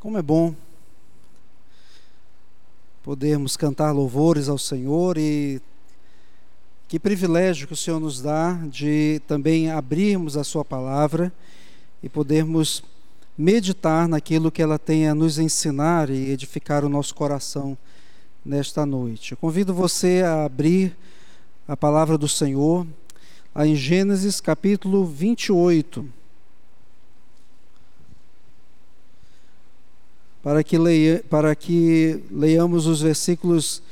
Como é bom podermos cantar louvores ao Senhor e que privilégio que o Senhor nos dá de também abrirmos a Sua palavra e podermos meditar naquilo que ela tem a nos ensinar e edificar o nosso coração nesta noite. Eu convido você a abrir a palavra do Senhor em Gênesis capítulo 28. Para que, leia, para que leiamos os versículos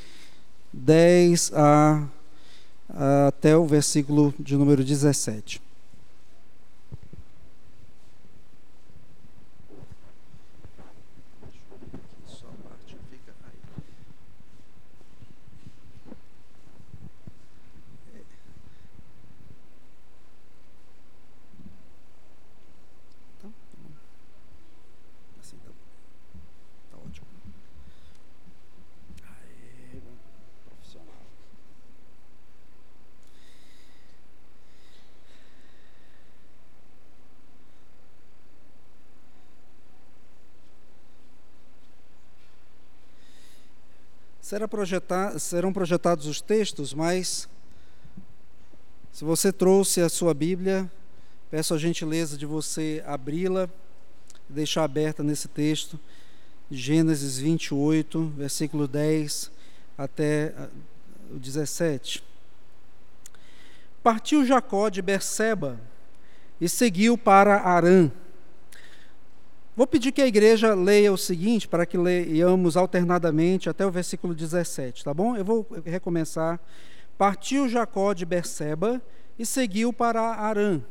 10 a, a, até o versículo de número 17. Será projetar, serão projetados os textos, mas se você trouxe a sua Bíblia, peço a gentileza de você abri-la, deixar aberta nesse texto, Gênesis 28, versículo 10 até ah, o 17. Partiu Jacó de Berseba e seguiu para Arã Vou pedir que a igreja leia o seguinte, para que leiamos alternadamente até o versículo 17, tá bom? Eu vou recomeçar. Partiu Jacó de Berseba e seguiu para Arã.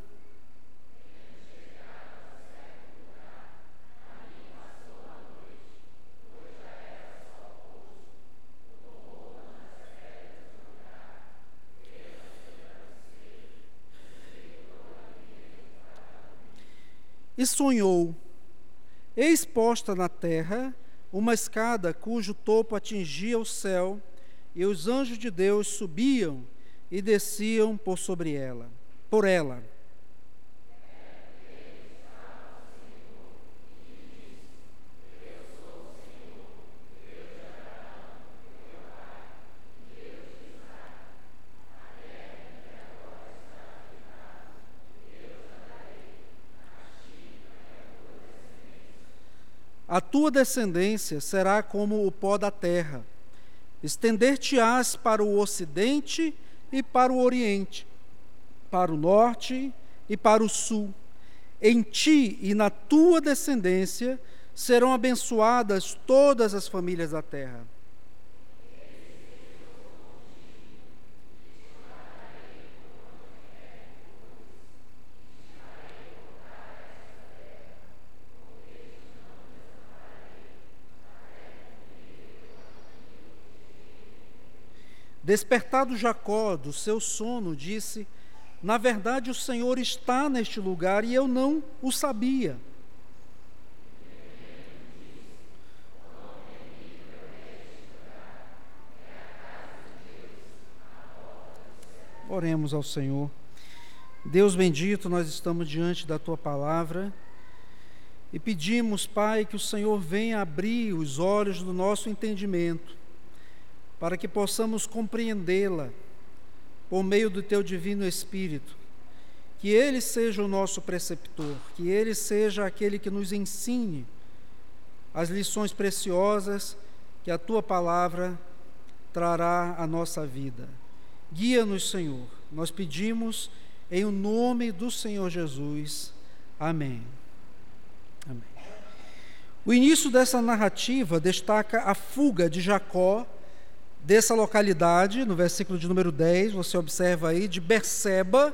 E sonhou exposta na terra uma escada cujo topo atingia o céu, e os anjos de Deus subiam e desciam por sobre ela, por ela. A tua descendência será como o pó da terra. Estender-te-ás para o ocidente e para o oriente, para o norte e para o sul. Em ti e na tua descendência serão abençoadas todas as famílias da terra. Despertado Jacó do seu sono, disse: Na verdade, o Senhor está neste lugar e eu não o sabia. Oremos ao Senhor. Deus bendito, nós estamos diante da tua palavra e pedimos, Pai, que o Senhor venha abrir os olhos do nosso entendimento para que possamos compreendê-la por meio do teu divino Espírito. Que ele seja o nosso preceptor, que ele seja aquele que nos ensine as lições preciosas que a tua palavra trará à nossa vida. Guia-nos, Senhor. Nós pedimos em o nome do Senhor Jesus. Amém. Amém. O início dessa narrativa destaca a fuga de Jacó dessa localidade, no versículo de número 10, você observa aí, de Berseba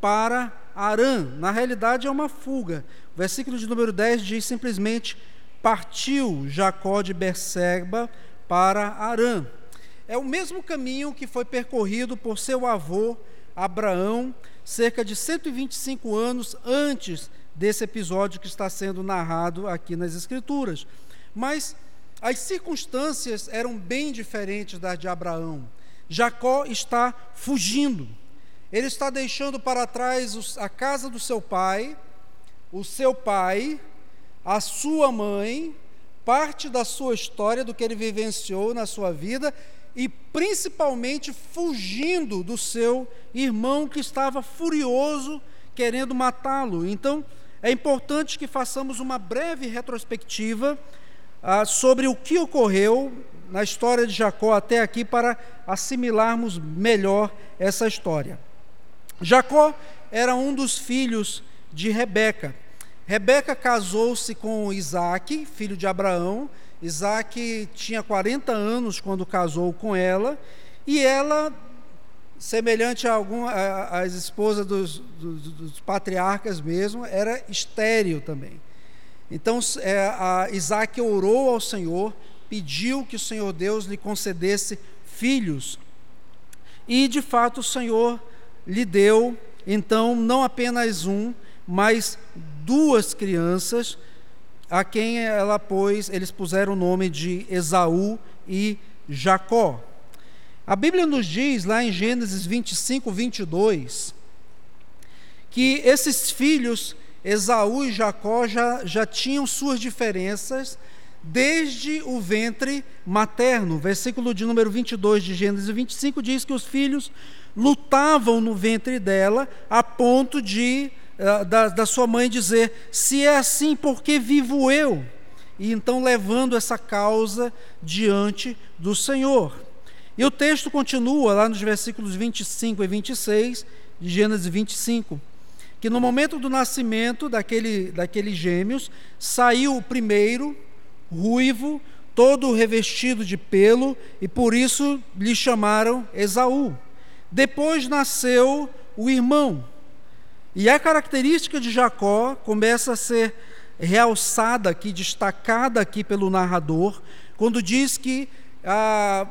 para Arã. Na realidade é uma fuga. O versículo de número 10 diz simplesmente: partiu Jacó de Berseba para Arã. É o mesmo caminho que foi percorrido por seu avô Abraão, cerca de 125 anos antes desse episódio que está sendo narrado aqui nas Escrituras. Mas as circunstâncias eram bem diferentes das de Abraão. Jacó está fugindo. Ele está deixando para trás a casa do seu pai, o seu pai, a sua mãe, parte da sua história, do que ele vivenciou na sua vida e principalmente fugindo do seu irmão que estava furioso querendo matá-lo. Então, é importante que façamos uma breve retrospectiva ah, sobre o que ocorreu na história de Jacó até aqui para assimilarmos melhor essa história. Jacó era um dos filhos de Rebeca. Rebeca casou-se com Isaac, filho de Abraão. Isaac tinha 40 anos quando casou com ela, e ela, semelhante a algumas as esposas dos, dos, dos, patriarcas mesmo, era estéril também. Então é, Isaac orou ao Senhor, pediu que o Senhor Deus lhe concedesse filhos. E de fato o Senhor lhe deu, então, não apenas um, mas duas crianças, a quem ela pôs, eles puseram o nome de Esaú e Jacó. A Bíblia nos diz, lá em Gênesis 25, 22, que esses filhos, Esaú e Jacó, já, já tinham suas diferenças desde o ventre materno. Versículo de número 22 de Gênesis 25 diz que os filhos lutavam no ventre dela a ponto de eh, da, da sua mãe dizer: Se é assim, por que vivo eu? E então levando essa causa diante do Senhor. E o texto continua lá nos versículos 25 e 26 de Gênesis 25, que no momento do nascimento daquele, daqueles gêmeos, saiu o primeiro, ruivo, todo revestido de pelo, e por isso lhe chamaram Esaú. Depois nasceu o irmão, e a característica de Jacó começa a ser realçada aqui, destacada aqui pelo narrador, quando diz que ah,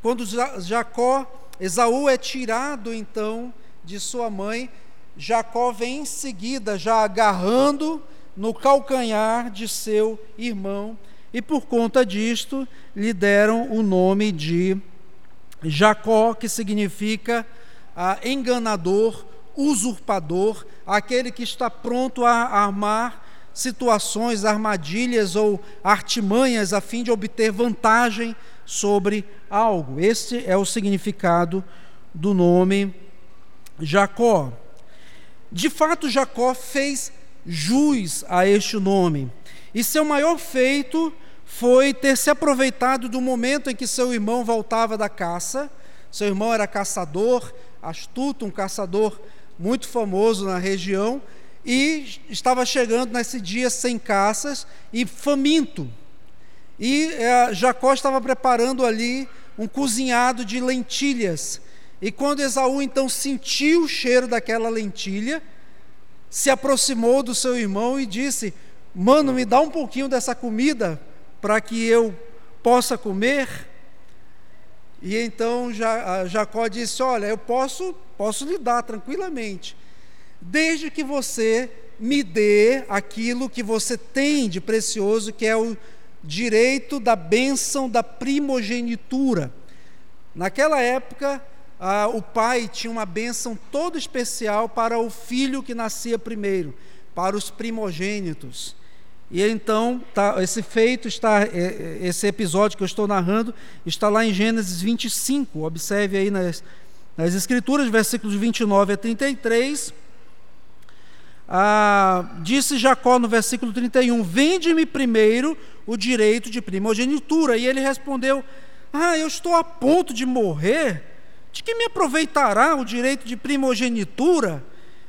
quando Jacó, Esaú é tirado então de sua mãe, Jacó vem em seguida já agarrando no calcanhar de seu irmão, e por conta disto lhe deram o nome de Jacó, que significa ah, enganador usurpador, aquele que está pronto a armar situações, armadilhas ou artimanhas a fim de obter vantagem sobre algo. Este é o significado do nome Jacó. De fato, Jacó fez jus a este nome, e seu maior feito foi ter se aproveitado do momento em que seu irmão voltava da caça. Seu irmão era caçador, astuto, um caçador muito famoso na região, e estava chegando nesse dia sem caças e faminto. E é, Jacó estava preparando ali um cozinhado de lentilhas. E quando Esaú então sentiu o cheiro daquela lentilha, se aproximou do seu irmão e disse: Mano, me dá um pouquinho dessa comida para que eu possa comer. E então Jacó disse: Olha, eu posso Posso lhe dar tranquilamente, desde que você me dê aquilo que você tem de precioso, que é o direito da bênção da primogenitura. Naquela época, ah, o pai tinha uma bênção toda especial para o filho que nascia primeiro, para os primogênitos. E então, tá, esse feito está, é, é, esse episódio que eu estou narrando, está lá em Gênesis 25. Observe aí nas, nas Escrituras, versículos 29 a 33, ah, disse Jacó no versículo 31: Vende-me primeiro o direito de primogenitura. E ele respondeu: Ah, eu estou a ponto de morrer, de que me aproveitará o direito de primogenitura?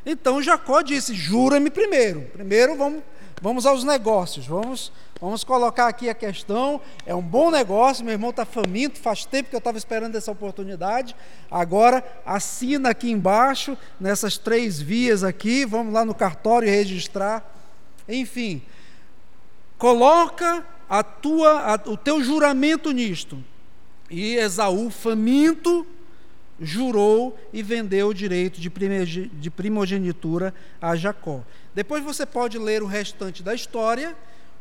Então Jacó disse: Jura-me primeiro. Primeiro vamos, vamos aos negócios, vamos Vamos colocar aqui a questão. É um bom negócio, meu irmão está faminto, faz tempo que eu estava esperando essa oportunidade. Agora assina aqui embaixo, nessas três vias aqui, vamos lá no cartório registrar. Enfim, coloca a tua, a, o teu juramento nisto. E Esaú, faminto, jurou e vendeu o direito de primogenitura a Jacó. Depois você pode ler o restante da história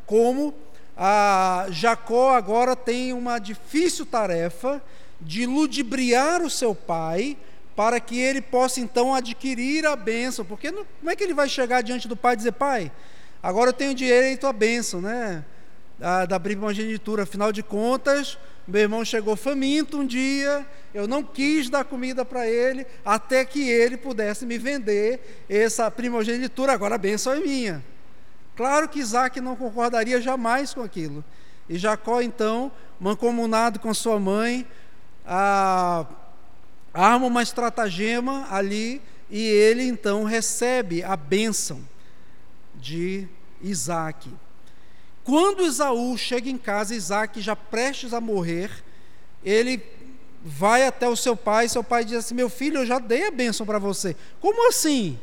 como a Jacó agora tem uma difícil tarefa de ludibriar o seu pai para que ele possa então adquirir a bênção, porque não, como é que ele vai chegar diante do pai e dizer, pai, agora eu tenho direito à bênção, né? da, da primogenitura. Afinal de contas, meu irmão chegou faminto um dia, eu não quis dar comida para ele, até que ele pudesse me vender essa primogenitura, agora a bênção é minha. Claro que Isaac não concordaria jamais com aquilo. E Jacó, então, mancomunado com sua mãe, a, arma uma estratagema ali e ele então recebe a bênção de Isaac. Quando Esaú chega em casa, Isaac já prestes a morrer, ele vai até o seu pai, seu pai diz assim: Meu filho, eu já dei a bênção para você. Como assim?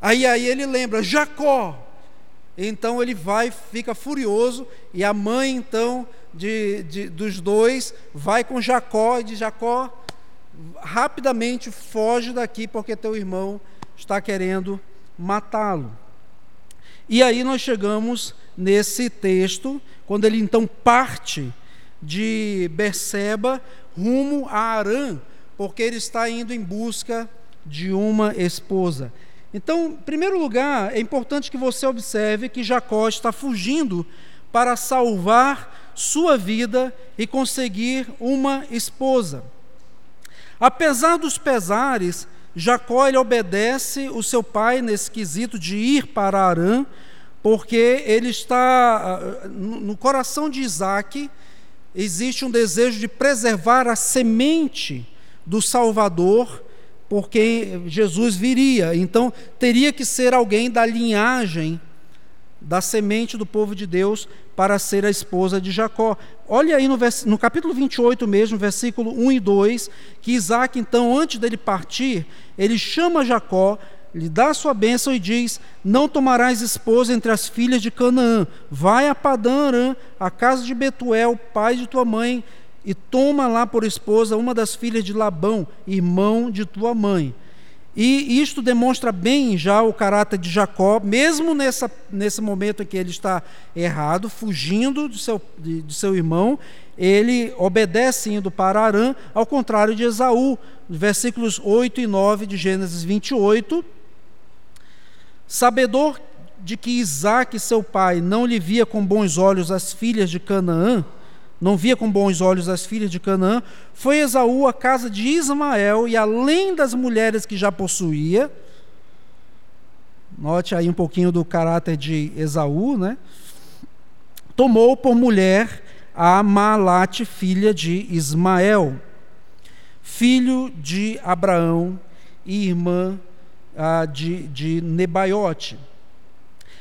Aí, aí ele lembra, Jacó. Então ele vai, fica furioso, e a mãe, então, de, de, dos dois, vai com Jacó e diz: Jacó, rapidamente foge daqui, porque teu irmão está querendo matá-lo. E aí nós chegamos nesse texto, quando ele então parte de Berseba rumo a Arã, porque ele está indo em busca de uma esposa. Então, em primeiro lugar, é importante que você observe que Jacó está fugindo para salvar sua vida e conseguir uma esposa. Apesar dos pesares, Jacó ele obedece o seu pai nesse quesito de ir para Arã, porque ele está ah, no coração de Isaac existe um desejo de preservar a semente do Salvador, porque Jesus viria. Então teria que ser alguém da linhagem da semente do povo de Deus para ser a esposa de Jacó. Olha aí no, vers... no capítulo 28 mesmo, versículo 1 e 2, que Isaac, então, antes dele partir, ele chama Jacó, lhe dá a sua bênção e diz: Não tomarás esposa entre as filhas de Canaã, vai a Padã Arã, a casa de Betuel, pai de tua mãe, e toma lá por esposa uma das filhas de Labão, irmão de tua mãe. E isto demonstra bem já o caráter de Jacó, mesmo nessa, nesse momento em que ele está errado, fugindo de seu, de, de seu irmão, ele obedece indo para Arã, ao contrário de Esaú, versículos 8 e 9 de Gênesis 28. Sabedor de que Isaac, seu pai, não lhe via com bons olhos as filhas de Canaã, não via com bons olhos as filhas de Canaã, foi Esaú à casa de Ismael e além das mulheres que já possuía, note aí um pouquinho do caráter de Esaú, né? Tomou por mulher a Malate, filha de Ismael, filho de Abraão e irmã ah, de, de Nebaiote.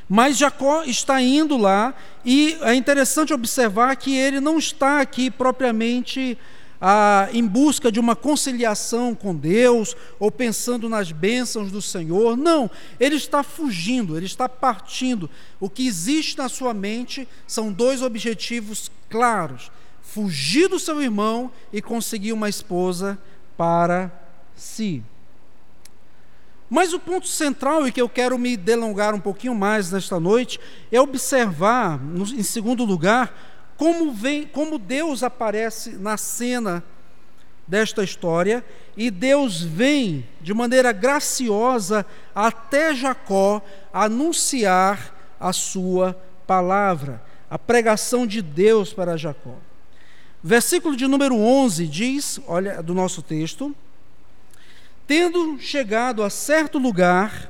Mas Jacó está indo lá e é interessante observar que ele não está aqui propriamente ah, em busca de uma conciliação com Deus ou pensando nas bênçãos do Senhor. Não, ele está fugindo, ele está partindo. O que existe na sua mente são dois objetivos claros: fugir do seu irmão e conseguir uma esposa para si. Mas o ponto central e que eu quero me delongar um pouquinho mais nesta noite é observar, em segundo lugar, como vem, como Deus aparece na cena desta história e Deus vem de maneira graciosa até Jacó anunciar a sua palavra, a pregação de Deus para Jacó. Versículo de número 11 diz, olha do nosso texto, Tendo chegado a certo lugar,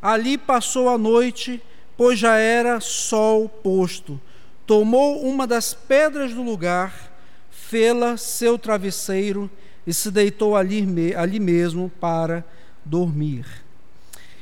ali passou a noite, pois já era sol posto. Tomou uma das pedras do lugar, fê-la seu travesseiro e se deitou ali, ali mesmo para dormir.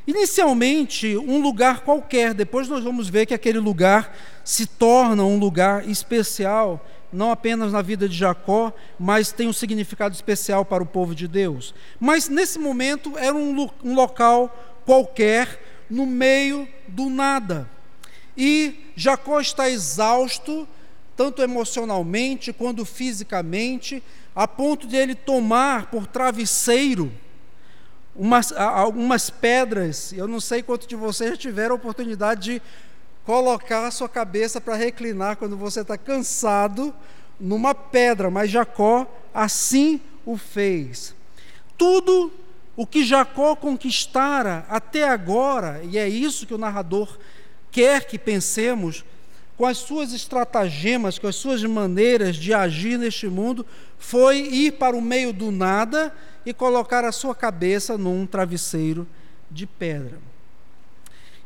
Inicialmente, um lugar qualquer, depois nós vamos ver que aquele lugar se torna um lugar especial não apenas na vida de Jacó, mas tem um significado especial para o povo de Deus. Mas nesse momento era um, um local qualquer, no meio do nada. E Jacó está exausto, tanto emocionalmente quanto fisicamente, a ponto de ele tomar por travesseiro umas, algumas pedras. Eu não sei quantos de vocês já tiveram a oportunidade de colocar a sua cabeça para reclinar quando você está cansado numa pedra, mas Jacó assim o fez. Tudo o que Jacó conquistara até agora, e é isso que o narrador quer que pensemos, com as suas estratagemas, com as suas maneiras de agir neste mundo, foi ir para o meio do nada e colocar a sua cabeça num travesseiro de pedra.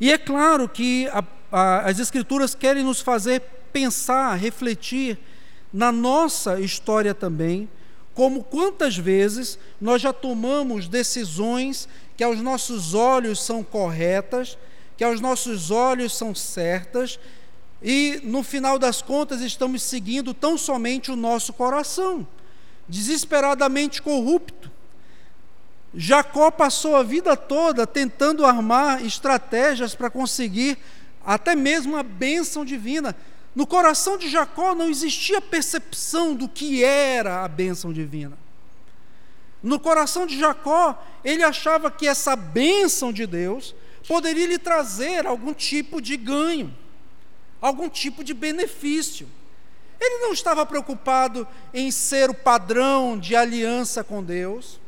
E é claro que a, as Escrituras querem nos fazer pensar, refletir na nossa história também, como quantas vezes nós já tomamos decisões que aos nossos olhos são corretas, que aos nossos olhos são certas, e no final das contas estamos seguindo tão somente o nosso coração, desesperadamente corrupto. Jacó passou a vida toda tentando armar estratégias para conseguir até mesmo a bênção divina. No coração de Jacó não existia percepção do que era a bênção divina. No coração de Jacó, ele achava que essa bênção de Deus poderia lhe trazer algum tipo de ganho algum tipo de benefício. Ele não estava preocupado em ser o padrão de aliança com Deus.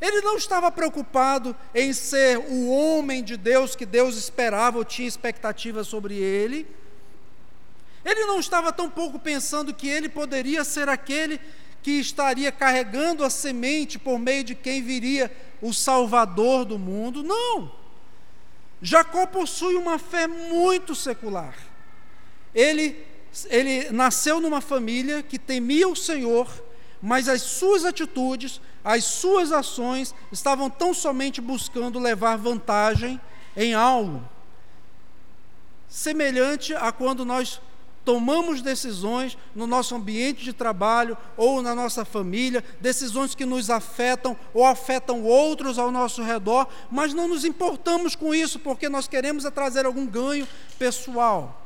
Ele não estava preocupado em ser o homem de Deus que Deus esperava ou tinha expectativa sobre ele. Ele não estava tão pouco pensando que ele poderia ser aquele que estaria carregando a semente por meio de quem viria o Salvador do mundo. Não. Jacó possui uma fé muito secular. Ele, ele nasceu numa família que temia o Senhor, mas as suas atitudes, as suas ações estavam tão somente buscando levar vantagem em algo. Semelhante a quando nós tomamos decisões no nosso ambiente de trabalho ou na nossa família, decisões que nos afetam ou afetam outros ao nosso redor, mas não nos importamos com isso porque nós queremos é trazer algum ganho pessoal.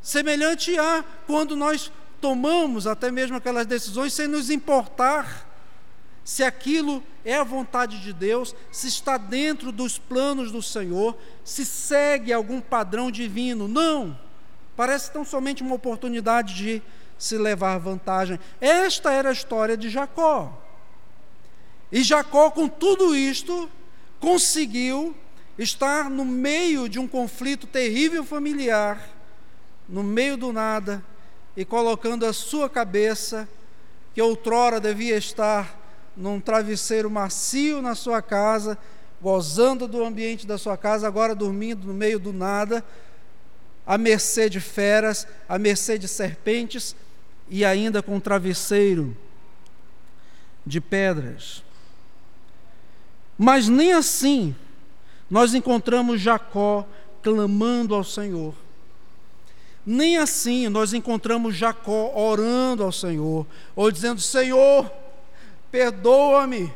Semelhante a quando nós tomamos até mesmo aquelas decisões sem nos importar se aquilo é a vontade de Deus, se está dentro dos planos do Senhor, se segue algum padrão divino. Não! Parece tão somente uma oportunidade de se levar vantagem. Esta era a história de Jacó. E Jacó, com tudo isto, conseguiu estar no meio de um conflito terrível familiar no meio do nada e colocando a sua cabeça, que outrora devia estar num travesseiro macio na sua casa, gozando do ambiente da sua casa, agora dormindo no meio do nada, à mercê de feras, à mercê de serpentes e ainda com um travesseiro de pedras. Mas nem assim nós encontramos Jacó clamando ao Senhor. Nem assim nós encontramos Jacó orando ao Senhor, ou dizendo: Senhor, perdoa-me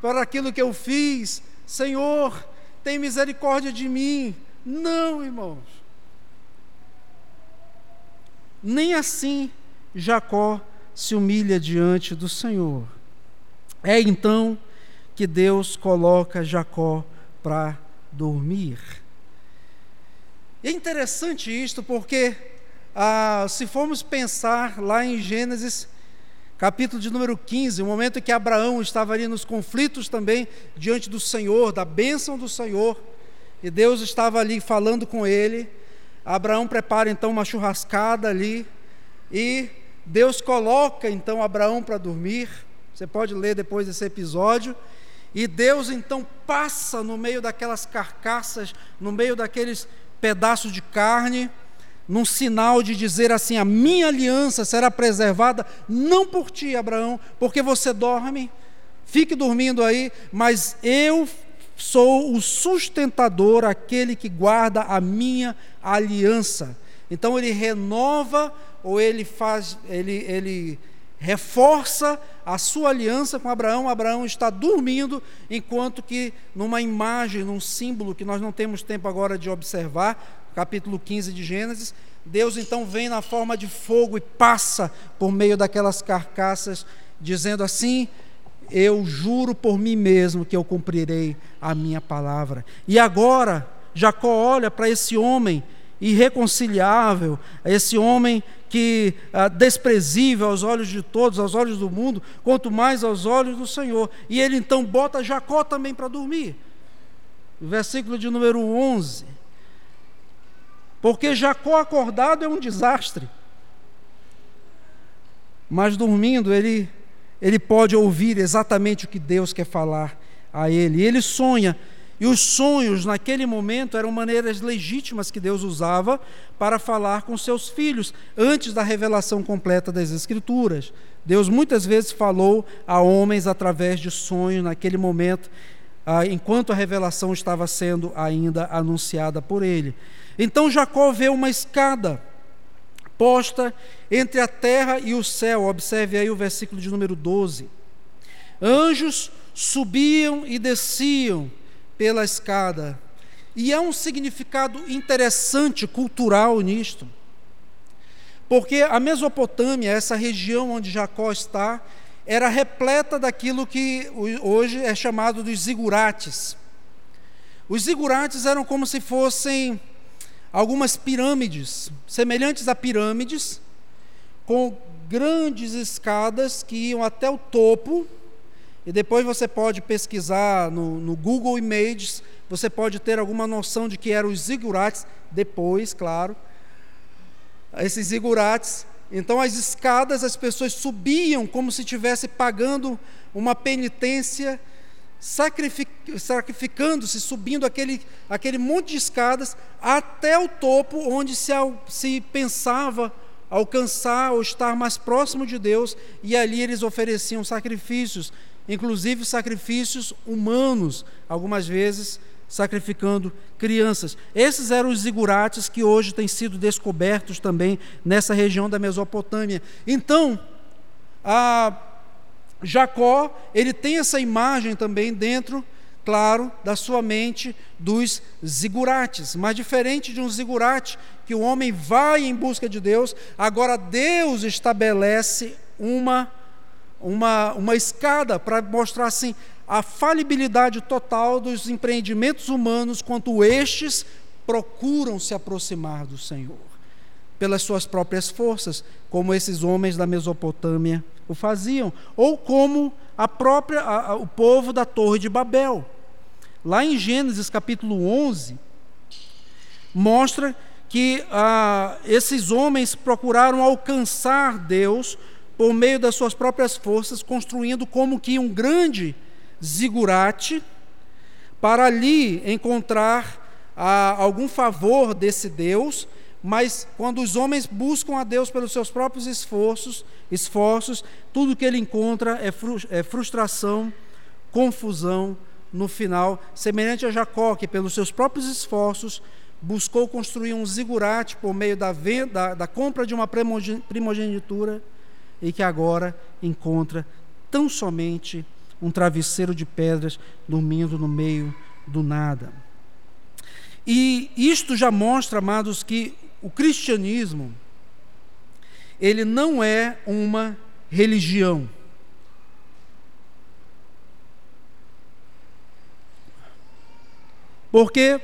por aquilo que eu fiz, Senhor, tem misericórdia de mim. Não, irmãos. Nem assim Jacó se humilha diante do Senhor. É então que Deus coloca Jacó para dormir. E é interessante isto porque, ah, se formos pensar lá em Gênesis, capítulo de número 15, o momento em que Abraão estava ali nos conflitos também diante do Senhor, da bênção do Senhor, e Deus estava ali falando com ele. Abraão prepara então uma churrascada ali, e Deus coloca então Abraão para dormir. Você pode ler depois desse episódio. E Deus então passa no meio daquelas carcaças, no meio daqueles pedaço de carne, num sinal de dizer assim: a minha aliança será preservada, não por ti, Abraão, porque você dorme, fique dormindo aí, mas eu sou o sustentador, aquele que guarda a minha aliança. Então ele renova ou ele faz, ele, ele reforça a sua aliança com Abraão. Abraão está dormindo, enquanto que numa imagem, num símbolo que nós não temos tempo agora de observar, capítulo 15 de Gênesis, Deus então vem na forma de fogo e passa por meio daquelas carcaças, dizendo assim: Eu juro por mim mesmo que eu cumprirei a minha palavra. E agora, Jacó olha para esse homem irreconciliável, esse homem que ah, desprezível aos olhos de todos, aos olhos do mundo, quanto mais aos olhos do Senhor. E ele então bota Jacó também para dormir. Versículo de número 11. Porque Jacó acordado é um desastre. Mas dormindo, ele, ele pode ouvir exatamente o que Deus quer falar a ele. E ele sonha. E os sonhos, naquele momento, eram maneiras legítimas que Deus usava para falar com seus filhos, antes da revelação completa das Escrituras. Deus muitas vezes falou a homens através de sonhos naquele momento, ah, enquanto a revelação estava sendo ainda anunciada por ele. Então Jacó vê uma escada posta entre a terra e o céu. Observe aí o versículo de número 12. Anjos subiam e desciam pela escada. E há um significado interessante cultural nisto. Porque a Mesopotâmia, essa região onde Jacó está, era repleta daquilo que hoje é chamado dos zigurates. Os zigurates eram como se fossem algumas pirâmides, semelhantes a pirâmides, com grandes escadas que iam até o topo. E depois você pode pesquisar no, no Google Images, você pode ter alguma noção de que eram os zigurates, depois, claro esses zigurates. Então, as escadas, as pessoas subiam como se estivesse pagando uma penitência, sacrificando-se, subindo aquele, aquele monte de escadas até o topo, onde se, se pensava alcançar ou estar mais próximo de Deus, e ali eles ofereciam sacrifícios, inclusive sacrifícios humanos, algumas vezes sacrificando crianças. Esses eram os zigurates que hoje têm sido descobertos também nessa região da Mesopotâmia. Então, Jacó, ele tem essa imagem também dentro, claro, da sua mente dos zigurates. Mas diferente de um zigurate, que o homem vai em busca de Deus, agora Deus estabelece uma uma, uma escada para mostrar assim a falibilidade total dos empreendimentos humanos quanto estes procuram se aproximar do Senhor pelas suas próprias forças, como esses homens da Mesopotâmia o faziam, ou como a própria a, a, o povo da Torre de Babel. Lá em Gênesis capítulo 11 mostra que ah, esses homens procuraram alcançar Deus por meio das suas próprias forças, construindo como que um grande zigurate, para ali encontrar ah, algum favor desse Deus, mas quando os homens buscam a Deus pelos seus próprios esforços, esforços, tudo que ele encontra é, é frustração, confusão no final, semelhante a Jacó, que pelos seus próprios esforços buscou construir um zigurate por meio da, venda, da, da compra de uma primogenitura e que agora encontra tão somente um travesseiro de pedras dormindo no meio do nada. E isto já mostra, amados, que o cristianismo ele não é uma religião. Porque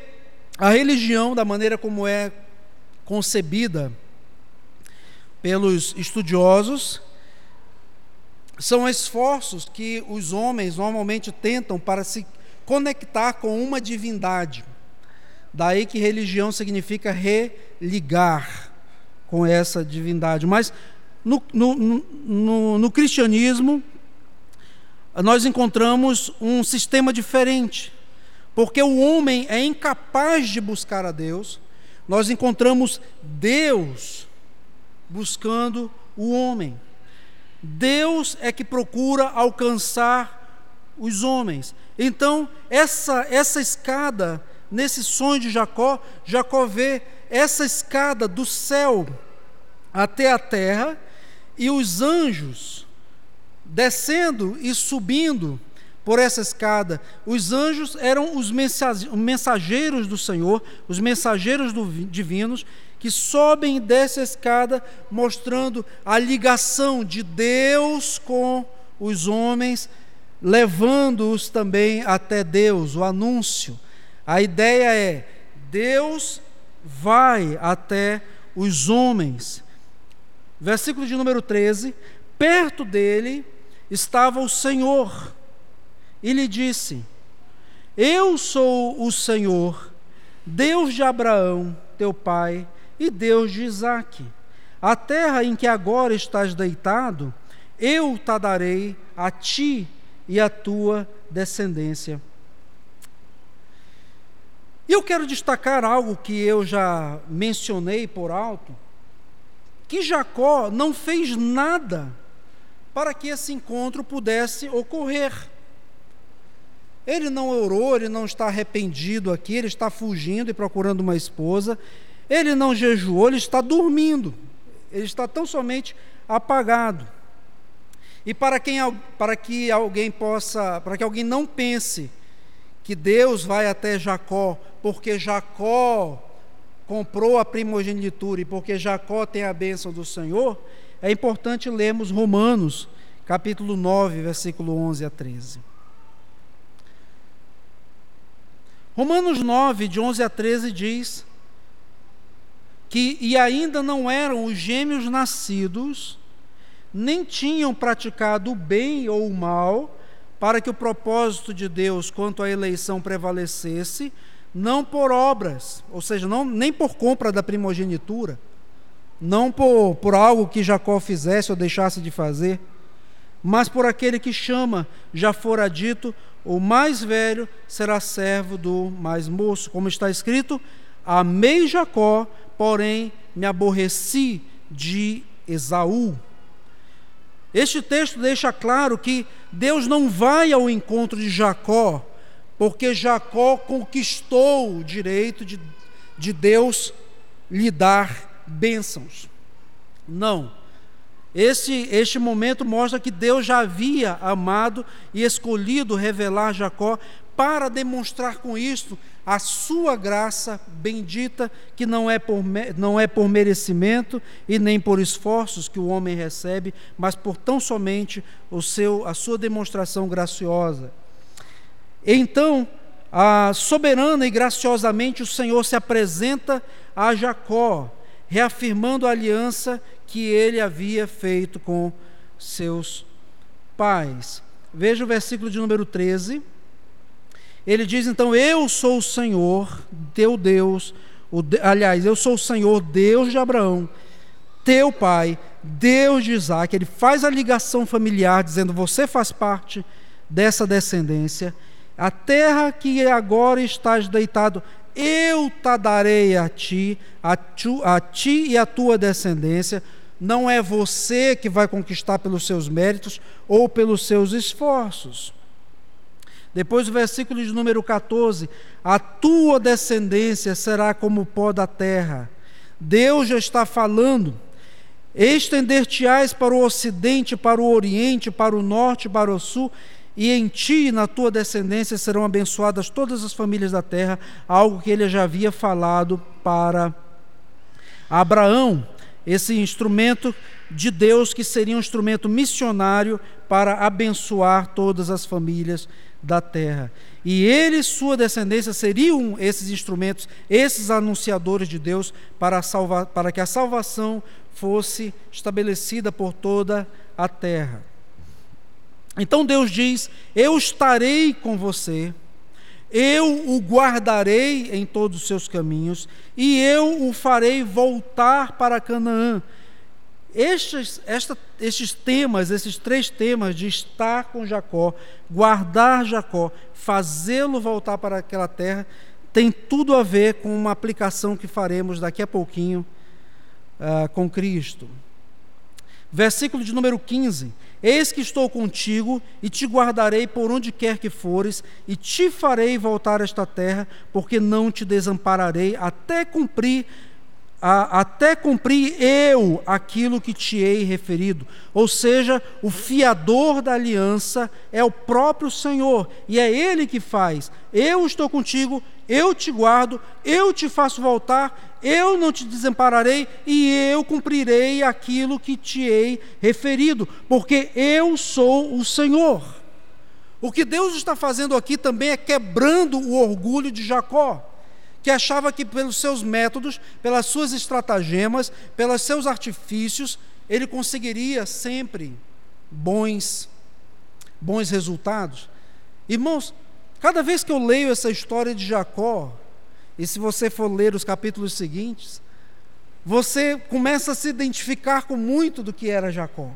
a religião, da maneira como é concebida pelos estudiosos, são esforços que os homens normalmente tentam para se conectar com uma divindade. Daí que religião significa religar com essa divindade. Mas no, no, no, no cristianismo, nós encontramos um sistema diferente. Porque o homem é incapaz de buscar a Deus, nós encontramos Deus buscando o homem. Deus é que procura alcançar os homens. Então, essa, essa escada, nesse sonho de Jacó, Jacó vê essa escada do céu até a terra e os anjos descendo e subindo por essa escada. Os anjos eram os mensageiros do Senhor, os mensageiros do, divinos, que sobem dessa escada, mostrando a ligação de Deus com os homens, levando-os também até Deus, o anúncio. A ideia é: Deus vai até os homens. Versículo de número 13: Perto dele estava o Senhor, e lhe disse: Eu sou o Senhor, Deus de Abraão teu pai e Deus de Isaque. A terra em que agora estás deitado, eu te darei a ti e a tua descendência. E eu quero destacar algo que eu já mencionei por alto, que Jacó não fez nada para que esse encontro pudesse ocorrer. Ele não orou, ele não está arrependido aqui, ele está fugindo e procurando uma esposa. Ele não jejuou, ele está dormindo. Ele está tão somente apagado. E para, quem, para que alguém possa, para que alguém não pense que Deus vai até Jacó, porque Jacó comprou a primogenitura e porque Jacó tem a bênção do Senhor, é importante lermos Romanos, capítulo 9, versículo 11 a 13. Romanos 9, de 11 a 13 diz que e ainda não eram os gêmeos nascidos, nem tinham praticado o bem ou o mal, para que o propósito de Deus quanto à eleição prevalecesse, não por obras, ou seja, não, nem por compra da primogenitura, não por, por algo que Jacó fizesse ou deixasse de fazer, mas por aquele que chama, já fora dito, o mais velho será servo do mais moço, como está escrito: Amei Jacó, porém me aborreci de Esaú. Este texto deixa claro que Deus não vai ao encontro de Jacó, porque Jacó conquistou o direito de, de Deus lhe dar bênçãos. Não. Este, este momento mostra que Deus já havia amado e escolhido revelar Jacó para demonstrar com isto a sua graça bendita, que não é, por, não é por merecimento e nem por esforços que o homem recebe, mas por tão somente o seu, a sua demonstração graciosa. Então, a, soberana e graciosamente o Senhor se apresenta a Jacó, reafirmando a aliança que ele havia feito com seus pais. Veja o versículo de número 13. Ele diz então: Eu sou o Senhor, teu Deus, o, aliás, eu sou o Senhor, Deus de Abraão, teu pai, Deus de Isaac. Ele faz a ligação familiar, dizendo: Você faz parte dessa descendência. A terra que agora estás deitado, eu te darei a ti, a, tu, a ti e a tua descendência. Não é você que vai conquistar pelos seus méritos ou pelos seus esforços. Depois o versículo de número 14: A tua descendência será como o pó da terra. Deus já está falando. Estender-te-ás para o ocidente, para o oriente, para o norte, para o sul, e em ti e na tua descendência serão abençoadas todas as famílias da terra, algo que ele já havia falado para Abraão, esse instrumento de Deus que seria um instrumento missionário para abençoar todas as famílias da terra. E ele e sua descendência seriam esses instrumentos, esses anunciadores de Deus para, salvar, para que a salvação fosse estabelecida por toda a terra. Então Deus diz: Eu estarei com você, eu o guardarei em todos os seus caminhos, e eu o farei voltar para Canaã estes, esta, estes temas, esses três temas de estar com Jacó, guardar Jacó, fazê-lo voltar para aquela terra, tem tudo a ver com uma aplicação que faremos daqui a pouquinho uh, com Cristo. Versículo de número 15: Eis que estou contigo e te guardarei por onde quer que fores, e te farei voltar a esta terra, porque não te desampararei até cumprir a, até cumprir eu aquilo que te hei referido. Ou seja, o fiador da aliança é o próprio Senhor, e é Ele que faz. Eu estou contigo, eu te guardo, eu te faço voltar, eu não te desampararei e eu cumprirei aquilo que te hei referido, porque eu sou o Senhor. O que Deus está fazendo aqui também é quebrando o orgulho de Jacó que achava que pelos seus métodos, pelas suas estratagemas, pelos seus artifícios, ele conseguiria sempre bons bons resultados. Irmãos, cada vez que eu leio essa história de Jacó, e se você for ler os capítulos seguintes, você começa a se identificar com muito do que era Jacó,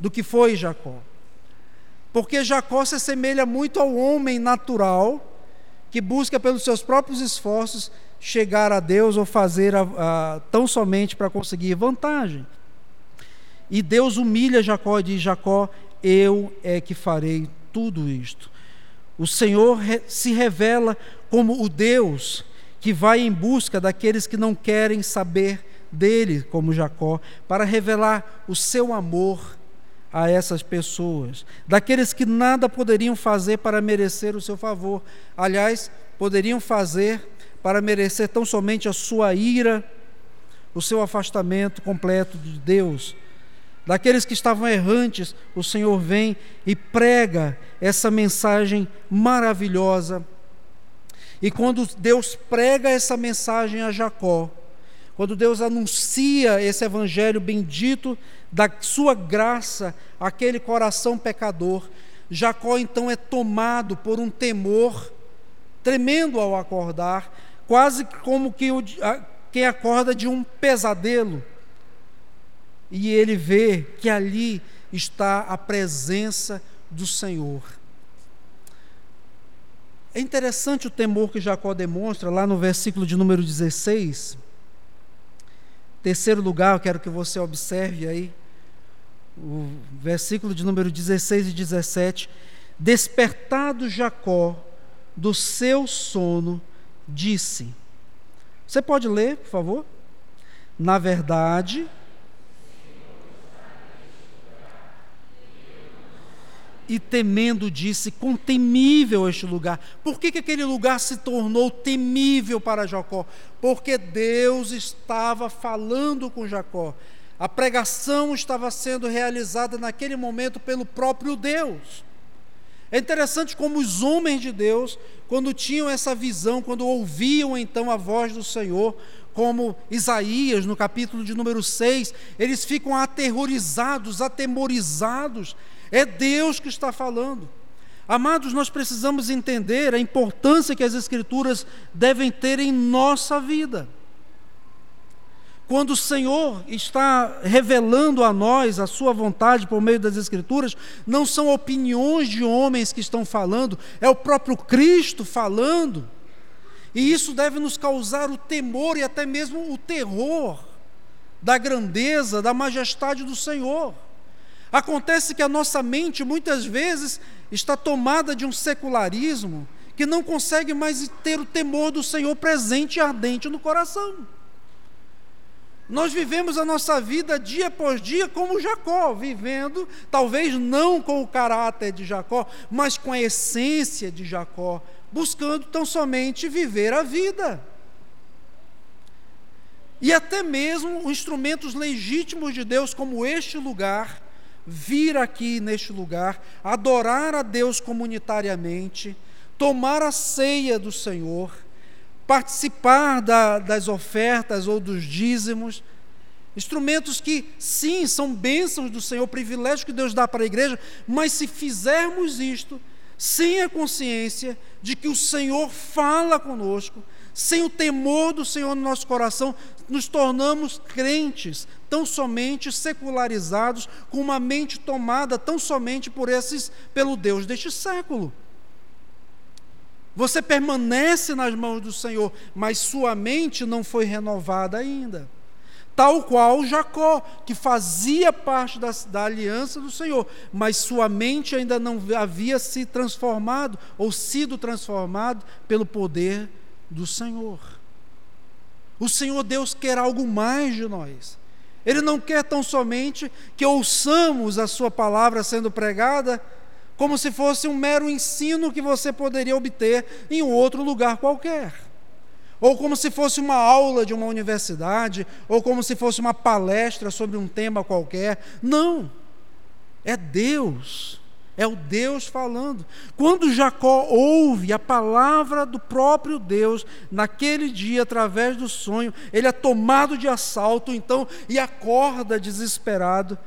do que foi Jacó. Porque Jacó se assemelha muito ao homem natural que busca pelos seus próprios esforços chegar a Deus ou fazer a, a, tão somente para conseguir vantagem. E Deus humilha Jacó e diz: Jacó, eu é que farei tudo isto. O Senhor se revela como o Deus que vai em busca daqueles que não querem saber dele, como Jacó, para revelar o seu amor a essas pessoas, daqueles que nada poderiam fazer para merecer o seu favor, aliás, poderiam fazer para merecer tão somente a sua ira, o seu afastamento completo de Deus. Daqueles que estavam errantes, o Senhor vem e prega essa mensagem maravilhosa. E quando Deus prega essa mensagem a Jacó, quando Deus anuncia esse evangelho bendito da sua graça àquele coração pecador, Jacó então é tomado por um temor tremendo ao acordar, quase como que o, quem acorda de um pesadelo e ele vê que ali está a presença do Senhor. É interessante o temor que Jacó demonstra lá no versículo de número 16. Terceiro lugar, eu quero que você observe aí, o versículo de número 16 e 17. Despertado Jacó do seu sono, disse. Você pode ler, por favor? Na verdade, e temendo disse: Quão temível este lugar. Por que, que aquele lugar se tornou temível para Jacó? Porque Deus estava falando com Jacó. A pregação estava sendo realizada naquele momento pelo próprio Deus. É interessante como os homens de Deus, quando tinham essa visão, quando ouviam então a voz do Senhor, como Isaías no capítulo de número 6, eles ficam aterrorizados, atemorizados é Deus que está falando. Amados, nós precisamos entender a importância que as Escrituras devem ter em nossa vida. Quando o Senhor está revelando a nós a Sua vontade por meio das Escrituras, não são opiniões de homens que estão falando, é o próprio Cristo falando. E isso deve nos causar o temor e até mesmo o terror da grandeza, da majestade do Senhor. Acontece que a nossa mente muitas vezes está tomada de um secularismo que não consegue mais ter o temor do Senhor presente e ardente no coração. Nós vivemos a nossa vida dia após dia como Jacó, vivendo, talvez não com o caráter de Jacó, mas com a essência de Jacó, buscando tão somente viver a vida. E até mesmo instrumentos legítimos de Deus, como este lugar, vir aqui neste lugar, adorar a Deus comunitariamente, tomar a ceia do Senhor, participar da, das ofertas ou dos dízimos, instrumentos que, sim, são bênçãos do Senhor, privilégios que Deus dá para a igreja, mas se fizermos isto sem a consciência de que o Senhor fala conosco, sem o temor do Senhor no nosso coração, nos tornamos crentes, tão somente secularizados, com uma mente tomada tão somente por esses, pelo Deus deste século. Você permanece nas mãos do Senhor, mas sua mente não foi renovada ainda. Tal qual Jacó, que fazia parte da, da aliança do Senhor, mas sua mente ainda não havia se transformado ou sido transformado pelo poder do Senhor. O Senhor Deus quer algo mais de nós. Ele não quer tão somente que ouçamos a Sua palavra sendo pregada, como se fosse um mero ensino que você poderia obter em outro lugar qualquer. Ou como se fosse uma aula de uma universidade, ou como se fosse uma palestra sobre um tema qualquer. Não. É Deus é o Deus falando. Quando Jacó ouve a palavra do próprio Deus, naquele dia, através do sonho, ele é tomado de assalto, então, e acorda desesperado.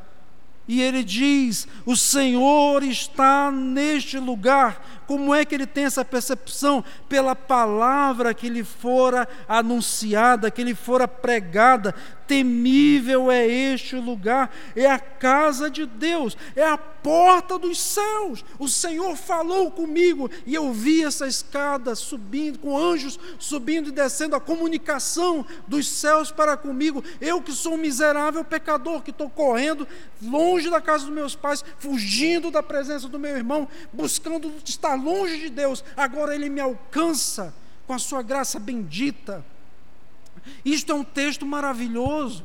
E ele diz: O Senhor está neste lugar, Como é que ele tem essa percepção? Pela palavra que lhe fora anunciada, que lhe fora pregada. Temível é este lugar, é a casa de Deus, é a porta dos céus. O Senhor falou comigo e eu vi essa escada subindo, com anjos subindo e descendo, a comunicação dos céus para comigo. Eu que sou um miserável pecador, que estou correndo longe da casa dos meus pais, fugindo da presença do meu irmão, buscando estar longe de Deus. Agora ele me alcança com a sua graça bendita. Isto é um texto maravilhoso.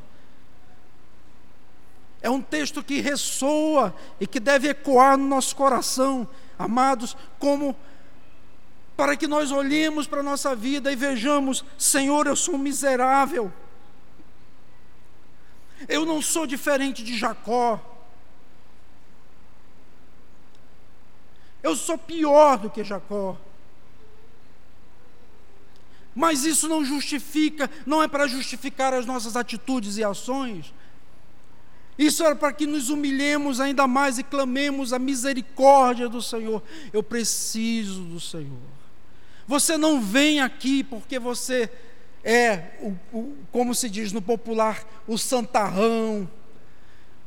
É um texto que ressoa e que deve ecoar no nosso coração, amados, como para que nós olhemos para a nossa vida e vejamos: Senhor, eu sou miserável. Eu não sou diferente de Jacó. Eu sou pior do que Jacó. Mas isso não justifica, não é para justificar as nossas atitudes e ações. Isso era para que nos humilhemos ainda mais e clamemos a misericórdia do Senhor. Eu preciso do Senhor. Você não vem aqui porque você é, o, o, como se diz no popular, o santarrão.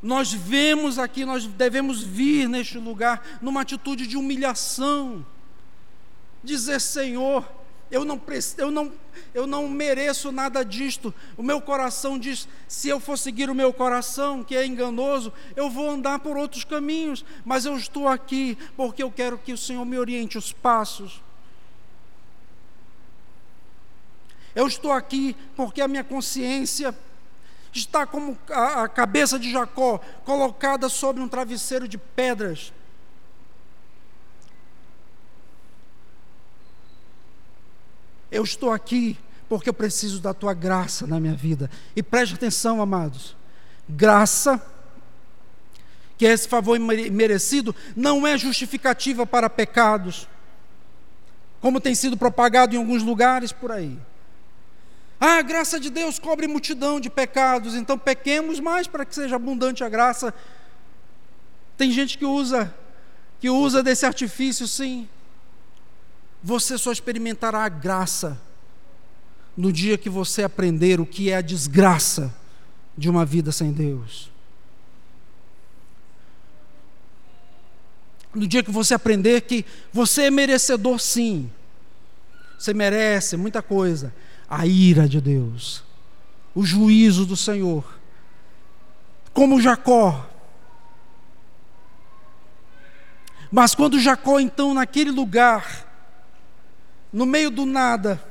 Nós vemos aqui, nós devemos vir neste lugar numa atitude de humilhação. Dizer, Senhor, eu não, eu, não, eu não mereço nada disto. O meu coração diz: se eu for seguir o meu coração, que é enganoso, eu vou andar por outros caminhos. Mas eu estou aqui porque eu quero que o Senhor me oriente os passos. Eu estou aqui porque a minha consciência está como a, a cabeça de Jacó colocada sobre um travesseiro de pedras. Eu estou aqui porque eu preciso da tua graça na minha vida. E preste atenção, amados. Graça, que é esse favor merecido, não é justificativa para pecados, como tem sido propagado em alguns lugares por aí. Ah, a graça de Deus cobre multidão de pecados, então pequemos mais para que seja abundante a graça. Tem gente que usa que usa desse artifício, sim você só experimentará a graça no dia que você aprender o que é a desgraça de uma vida sem Deus. No dia que você aprender que você é merecedor, sim. Você merece muita coisa. A ira de Deus, o juízo do Senhor. Como Jacó. Mas quando Jacó, então, naquele lugar, no meio do nada,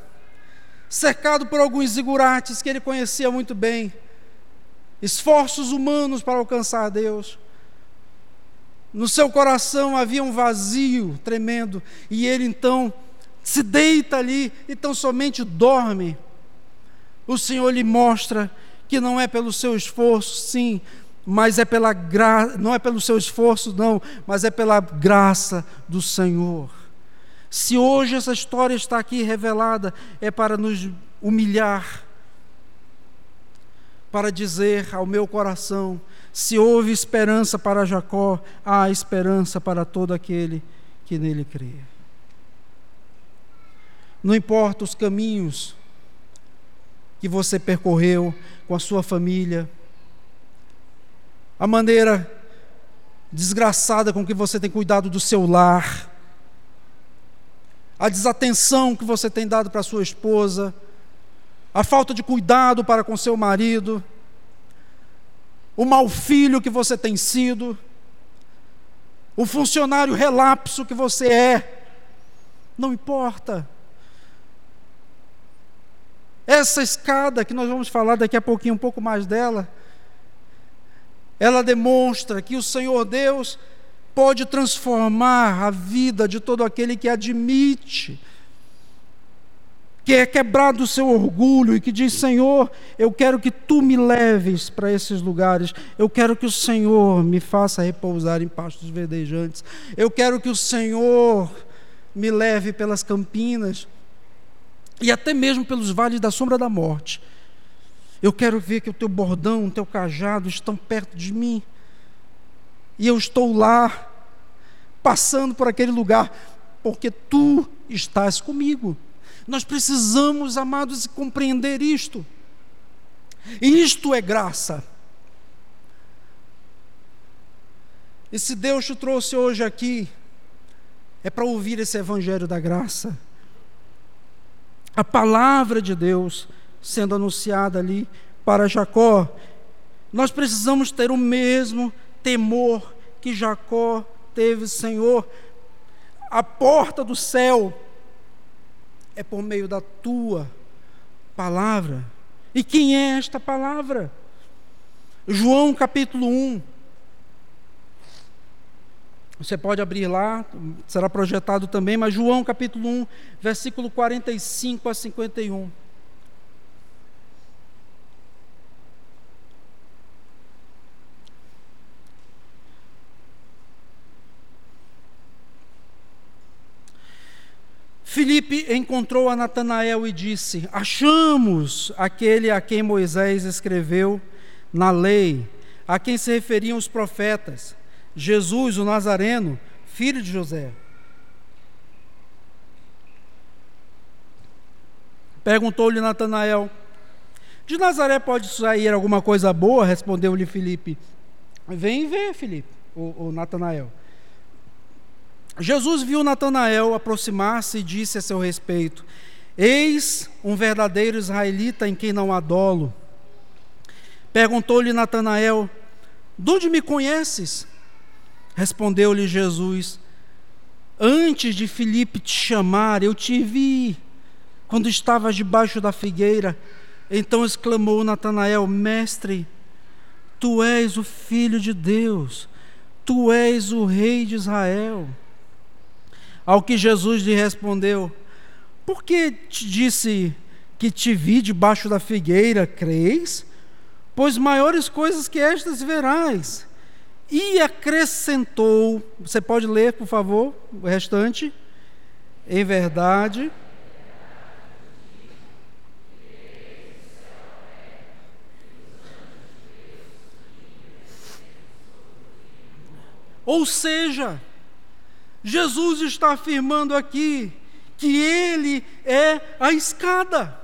cercado por alguns zigurates que ele conhecia muito bem, esforços humanos para alcançar Deus. No seu coração havia um vazio tremendo, e ele então se deita ali e tão somente dorme. O Senhor lhe mostra que não é pelo seu esforço, sim, mas é pela graça, não é pelo seu esforço, não, mas é pela graça do Senhor. Se hoje essa história está aqui revelada, é para nos humilhar, para dizer ao meu coração: se houve esperança para Jacó, há esperança para todo aquele que nele crê. Não importa os caminhos que você percorreu com a sua família, a maneira desgraçada com que você tem cuidado do seu lar, a desatenção que você tem dado para sua esposa, a falta de cuidado para com seu marido, o mau filho que você tem sido, o funcionário relapso que você é, não importa. Essa escada que nós vamos falar daqui a pouquinho, um pouco mais dela, ela demonstra que o Senhor Deus pode transformar a vida de todo aquele que admite, que é quebrado o seu orgulho e que diz: Senhor, eu quero que tu me leves para esses lugares, eu quero que o Senhor me faça repousar em pastos verdejantes, eu quero que o Senhor me leve pelas campinas e até mesmo pelos vales da sombra da morte. Eu quero ver que o teu bordão, o teu cajado estão perto de mim e eu estou lá, passando por aquele lugar. porque tu estás comigo. Nós precisamos, amados, compreender isto. Isto é graça. E se Deus te trouxe hoje aqui, é para ouvir esse evangelho da graça. A palavra de Deus sendo anunciada ali para Jacó. Nós precisamos ter o mesmo temor que Jacó teve, Senhor. A porta do céu é por meio da tua palavra. E quem é esta palavra? João capítulo 1. Você pode abrir lá, será projetado também, mas João capítulo 1, versículo 45 a 51. Filipe encontrou a Natanael e disse: Achamos aquele a quem Moisés escreveu na lei, a quem se referiam os profetas, Jesus, o Nazareno, filho de José. Perguntou-lhe Natanael: De Nazaré pode sair alguma coisa boa? Respondeu-lhe Filipe. Vem ver, Filipe, o, Natanael. Jesus viu Natanael aproximar-se e disse a seu respeito: Eis um verdadeiro israelita em quem não há dolo. Perguntou-lhe Natanael: De onde me conheces? Respondeu-lhe Jesus: Antes de Filipe te chamar, eu te vi quando estavas debaixo da figueira. Então exclamou Natanael: Mestre, tu és o filho de Deus, tu és o rei de Israel. Ao que Jesus lhe respondeu: Por que te disse que te vi debaixo da figueira, creis? Pois maiores coisas que estas verás. E acrescentou, você pode ler, por favor, o restante? Em verdade. Ou seja, Jesus está afirmando aqui que Ele é a escada.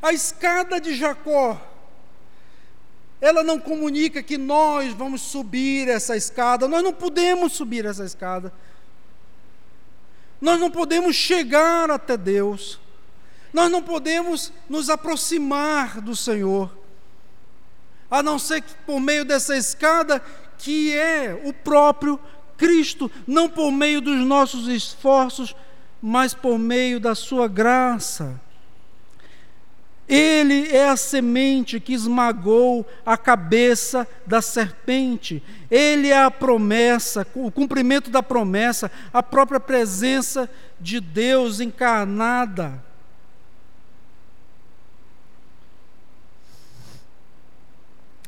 A escada de Jacó, ela não comunica que nós vamos subir essa escada, nós não podemos subir essa escada, nós não podemos chegar até Deus, nós não podemos nos aproximar do Senhor. A não ser que por meio dessa escada, que é o próprio Cristo, não por meio dos nossos esforços, mas por meio da Sua graça. Ele é a semente que esmagou a cabeça da serpente. Ele é a promessa, o cumprimento da promessa, a própria presença de Deus encarnada.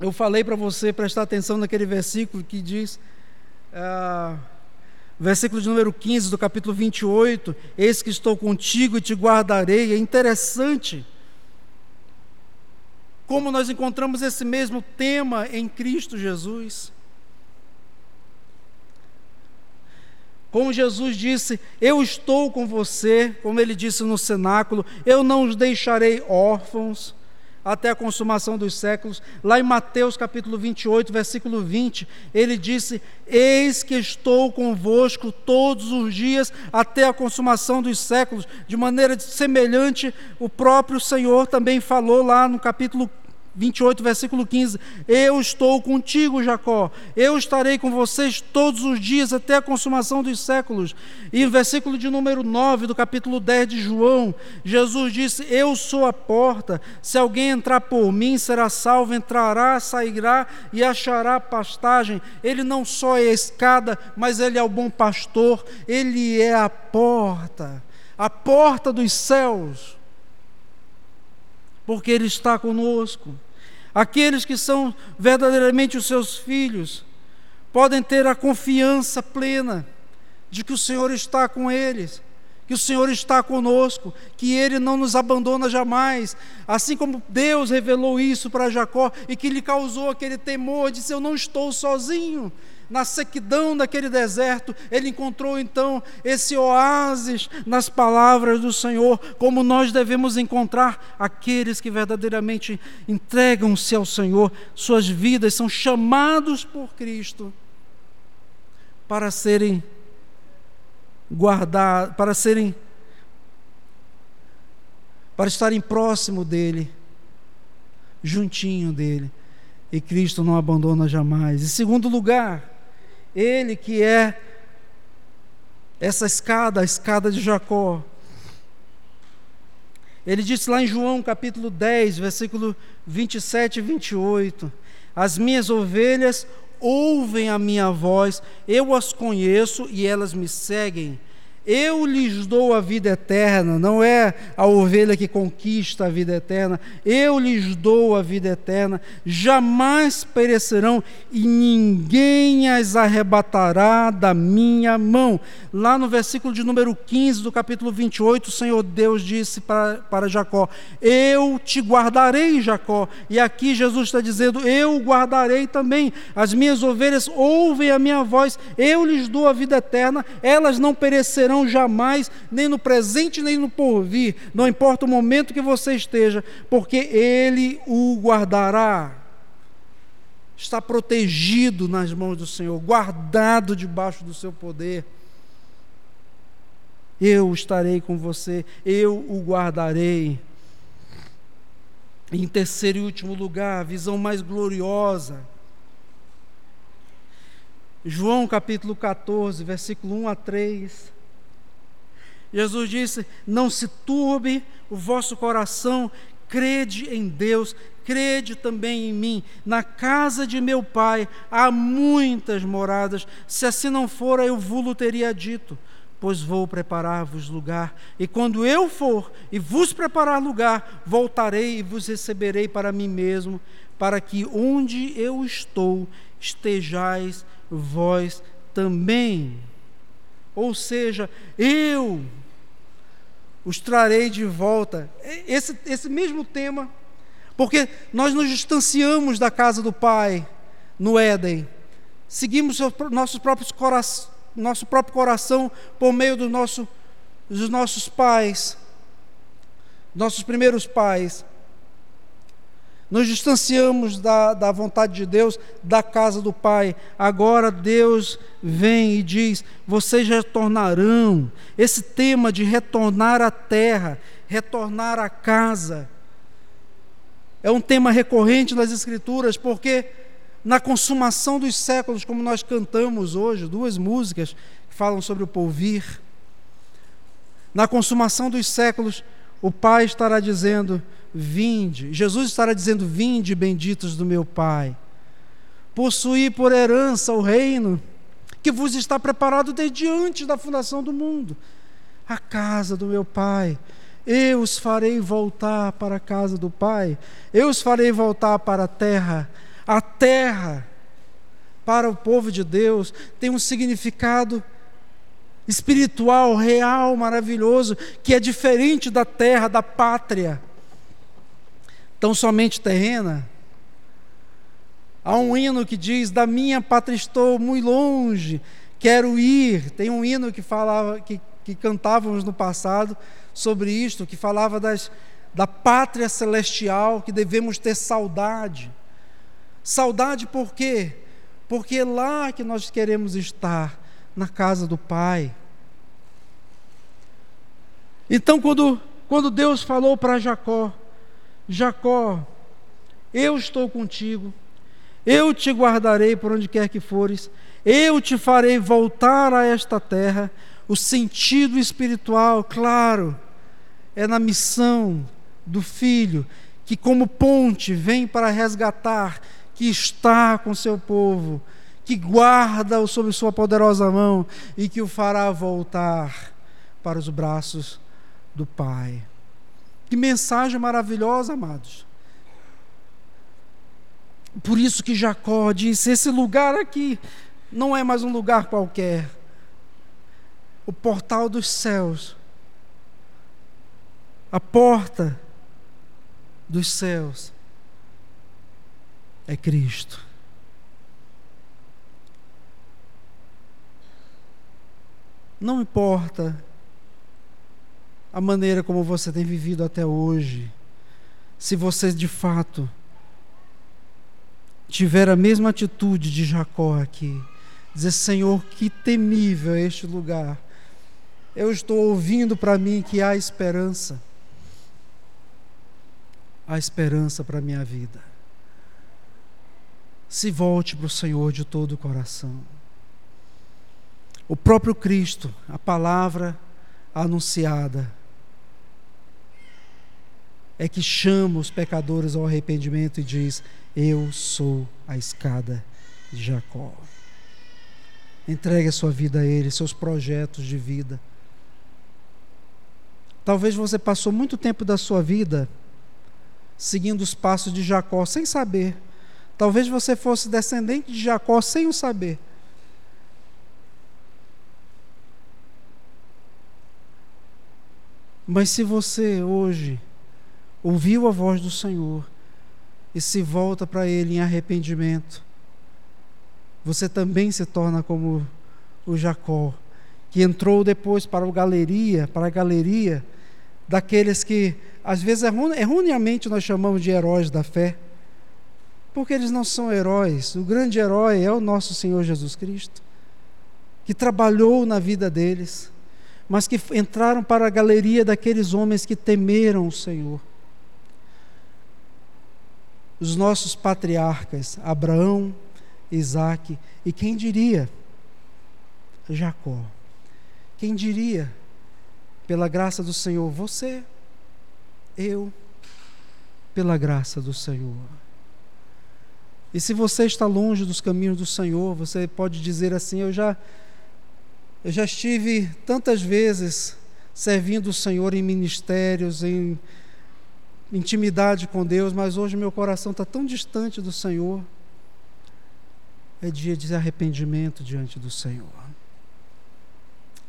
eu falei para você prestar atenção naquele versículo que diz, uh, versículo de número 15 do capítulo 28, Eis que estou contigo e te guardarei. É interessante como nós encontramos esse mesmo tema em Cristo Jesus. Como Jesus disse, eu estou com você, como ele disse no cenáculo, eu não os deixarei órfãos até a consumação dos séculos. Lá em Mateus capítulo 28, versículo 20, ele disse: Eis que estou convosco todos os dias até a consumação dos séculos. De maneira semelhante, o próprio Senhor também falou lá no capítulo 28, versículo 15: Eu estou contigo, Jacó, eu estarei com vocês todos os dias até a consumação dos séculos. E versículo de número 9 do capítulo 10 de João, Jesus disse: Eu sou a porta, se alguém entrar por mim será salvo, entrará, sairá e achará pastagem. Ele não só é a escada, mas ele é o bom pastor, ele é a porta, a porta dos céus porque Ele está conosco. Aqueles que são verdadeiramente os seus filhos podem ter a confiança plena de que o Senhor está com eles, que o Senhor está conosco, que Ele não nos abandona jamais. Assim como Deus revelou isso para Jacó e que lhe causou aquele temor, disse: Eu não estou sozinho. Na sequidão daquele deserto, ele encontrou então esse oásis nas palavras do Senhor, como nós devemos encontrar aqueles que verdadeiramente entregam-se ao Senhor, suas vidas são chamados por Cristo para serem guardados, para serem para estarem próximo dele, juntinho dele. E Cristo não abandona jamais. Em segundo lugar, ele que é essa escada, a escada de Jacó. Ele disse lá em João capítulo 10, versículo 27 e 28: As minhas ovelhas ouvem a minha voz, eu as conheço e elas me seguem. Eu lhes dou a vida eterna, não é a ovelha que conquista a vida eterna, eu lhes dou a vida eterna, jamais perecerão e ninguém as arrebatará da minha mão. Lá no versículo de número 15 do capítulo 28, o Senhor Deus disse para, para Jacó: Eu te guardarei, Jacó. E aqui Jesus está dizendo: Eu guardarei também. As minhas ovelhas ouvem a minha voz, eu lhes dou a vida eterna, elas não perecerão jamais, nem no presente, nem no porvir, não importa o momento que você esteja, porque Ele o guardará. Está protegido nas mãos do Senhor, guardado debaixo do seu poder. Eu estarei com você, eu o guardarei. Em terceiro e último lugar, a visão mais gloriosa. João capítulo 14, versículo 1 a 3. Jesus disse: Não se turbe o vosso coração, crede em Deus, crede também em mim. Na casa de meu pai há muitas moradas. Se assim não fora, eu vos teria dito, pois vou preparar-vos lugar. E quando eu for e vos preparar lugar, voltarei e vos receberei para mim mesmo, para que onde eu estou estejais vós também. Ou seja, eu os trarei de volta. Esse, esse mesmo tema, porque nós nos distanciamos da casa do Pai no Éden, seguimos nossos próprios cora nosso próprio coração por meio do nosso, dos nossos pais, nossos primeiros pais. Nos distanciamos da, da vontade de Deus, da casa do Pai. Agora Deus vem e diz: vocês retornarão. Esse tema de retornar à terra, retornar à casa, é um tema recorrente nas Escrituras, porque na consumação dos séculos, como nós cantamos hoje, duas músicas que falam sobre o porvir, na consumação dos séculos, o Pai estará dizendo: Vinde. Jesus estará dizendo: Vinde, benditos do meu Pai. Possuí por herança o reino que vos está preparado desde antes da fundação do mundo. A casa do meu Pai. Eu os farei voltar para a casa do Pai. Eu os farei voltar para a terra. A terra, para o povo de Deus, tem um significado espiritual, real, maravilhoso, que é diferente da terra, da pátria, tão somente terrena. Há um hino que diz: Da minha pátria estou muito longe, quero ir. Tem um hino que falava, que, que cantávamos no passado sobre isto, que falava das, da pátria celestial, que devemos ter saudade. Saudade por quê? Porque é lá que nós queremos estar na casa do Pai. Então, quando, quando Deus falou para Jacó: Jacó, eu estou contigo, eu te guardarei por onde quer que fores, eu te farei voltar a esta terra. O sentido espiritual, claro, é na missão do filho, que como ponte vem para resgatar, que está com seu povo, que guarda-o sob sua poderosa mão e que o fará voltar para os braços do Pai. Que mensagem maravilhosa, amados. Por isso que Jacó disse: esse lugar aqui não é mais um lugar qualquer. O portal dos céus, a porta dos céus é Cristo. Não importa a maneira como você tem vivido até hoje, se você de fato tiver a mesma atitude de Jacó aqui, dizer: Senhor, que temível é este lugar. Eu estou ouvindo para mim que há esperança. Há esperança para a minha vida. Se volte para o Senhor de todo o coração. O próprio Cristo, a palavra anunciada, é que chama os pecadores ao arrependimento e diz: Eu sou a escada de Jacó. Entregue a sua vida a Ele, seus projetos de vida. Talvez você passou muito tempo da sua vida seguindo os passos de Jacó sem saber. Talvez você fosse descendente de Jacó sem o saber. Mas se você hoje ouviu a voz do Senhor e se volta para Ele em arrependimento, você também se torna como o Jacó, que entrou depois para a galeria, para a galeria daqueles que às vezes erroneamente nós chamamos de heróis da fé, porque eles não são heróis. O grande herói é o nosso Senhor Jesus Cristo, que trabalhou na vida deles, mas que entraram para a galeria daqueles homens que temeram o Senhor os nossos patriarcas, Abraão, Isaac e quem diria? Jacó. Quem diria, pela graça do Senhor, você, eu, pela graça do Senhor. E se você está longe dos caminhos do Senhor, você pode dizer assim: Eu já, eu já estive tantas vezes servindo o Senhor em ministérios, em intimidade com Deus, mas hoje meu coração está tão distante do Senhor. É dia de arrependimento diante do Senhor.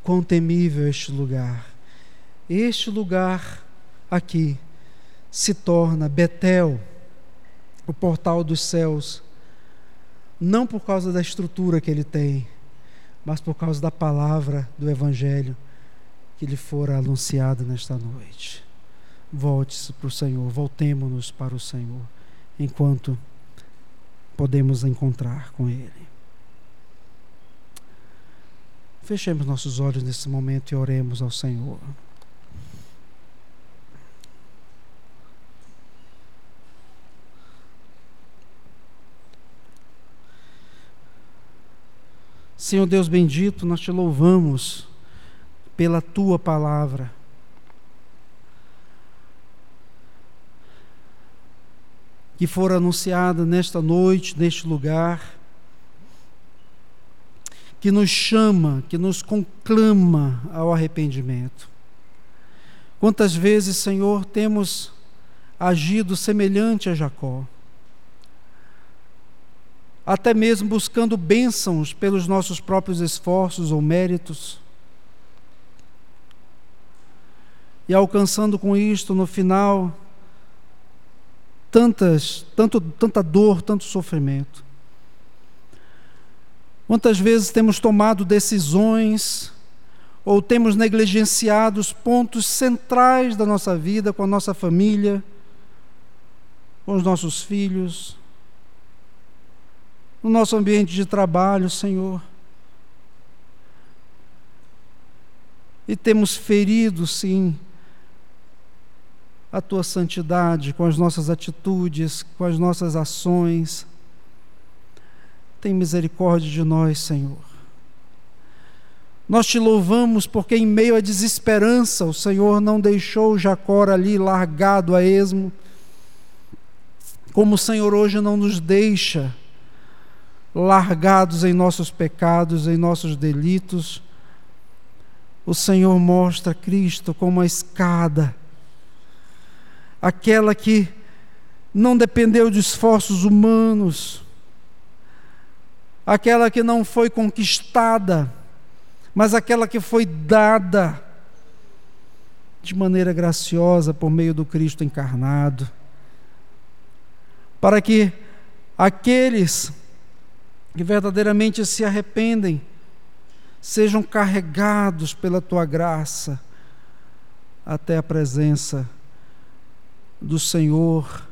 Quão temível este lugar. Este lugar aqui se torna Betel, o portal dos céus, não por causa da estrutura que ele tem, mas por causa da palavra do Evangelho que lhe fora anunciada nesta noite volte-se para o Senhor, voltemos-nos para o Senhor, enquanto podemos encontrar com Ele. Fechemos nossos olhos nesse momento e oremos ao Senhor. Senhor Deus bendito, nós te louvamos pela tua palavra. Que for anunciada nesta noite, neste lugar, que nos chama, que nos conclama ao arrependimento. Quantas vezes, Senhor, temos agido semelhante a Jacó, até mesmo buscando bênçãos pelos nossos próprios esforços ou méritos, e alcançando com isto, no final, tantas, tanto, tanta dor, tanto sofrimento. Quantas vezes temos tomado decisões ou temos negligenciado os pontos centrais da nossa vida com a nossa família, com os nossos filhos, no nosso ambiente de trabalho, Senhor. E temos ferido, sim, a tua santidade com as nossas atitudes, com as nossas ações. Tem misericórdia de nós, Senhor. Nós te louvamos porque, em meio à desesperança, o Senhor não deixou Jacó ali largado a esmo, como o Senhor hoje não nos deixa largados em nossos pecados, em nossos delitos. O Senhor mostra Cristo como a escada aquela que não dependeu de esforços humanos, aquela que não foi conquistada, mas aquela que foi dada de maneira graciosa por meio do Cristo encarnado, para que aqueles que verdadeiramente se arrependem sejam carregados pela tua graça até a presença do Senhor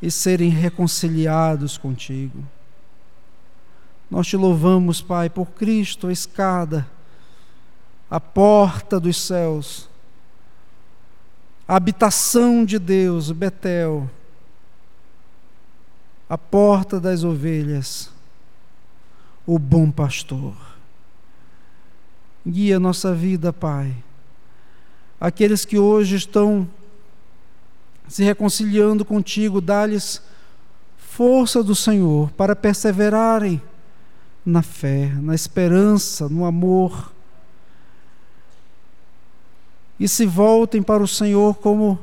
e serem reconciliados contigo. Nós te louvamos, Pai, por Cristo, a escada, a porta dos céus, a habitação de Deus, Betel, a porta das ovelhas, o bom pastor. Guia nossa vida, Pai. Aqueles que hoje estão se reconciliando contigo, dá-lhes força do Senhor para perseverarem na fé, na esperança, no amor. E se voltem para o Senhor como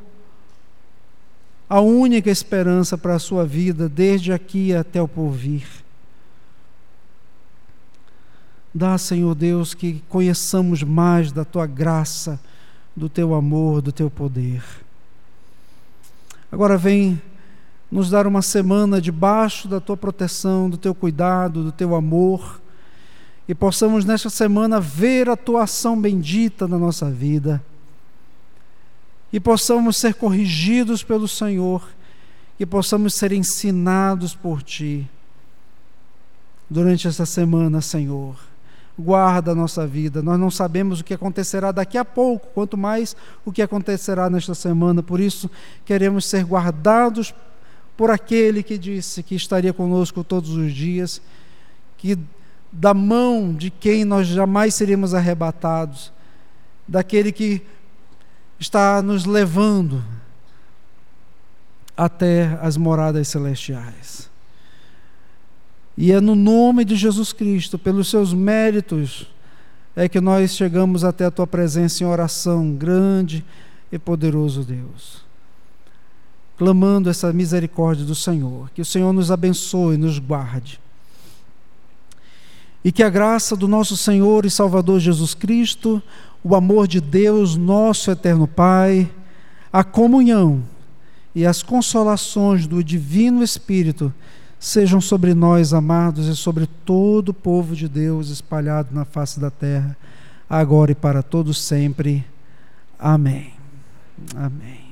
a única esperança para a sua vida, desde aqui até o porvir. Dá, Senhor Deus, que conheçamos mais da tua graça, do teu amor, do teu poder. Agora vem nos dar uma semana debaixo da tua proteção, do teu cuidado, do teu amor, e possamos nesta semana ver a tua ação bendita na nossa vida, e possamos ser corrigidos pelo Senhor, e possamos ser ensinados por ti durante esta semana, Senhor guarda a nossa vida. Nós não sabemos o que acontecerá daqui a pouco, quanto mais o que acontecerá nesta semana. Por isso, queremos ser guardados por aquele que disse que estaria conosco todos os dias, que da mão de quem nós jamais seremos arrebatados, daquele que está nos levando até as moradas celestiais. E é no nome de Jesus Cristo, pelos seus méritos, é que nós chegamos até a tua presença em oração, grande e poderoso Deus. Clamando essa misericórdia do Senhor, que o Senhor nos abençoe, nos guarde. E que a graça do nosso Senhor e Salvador Jesus Cristo, o amor de Deus, nosso eterno Pai, a comunhão e as consolações do Divino Espírito sejam sobre nós, amados, e sobre todo o povo de Deus espalhado na face da terra, agora e para todos sempre. Amém. Amém.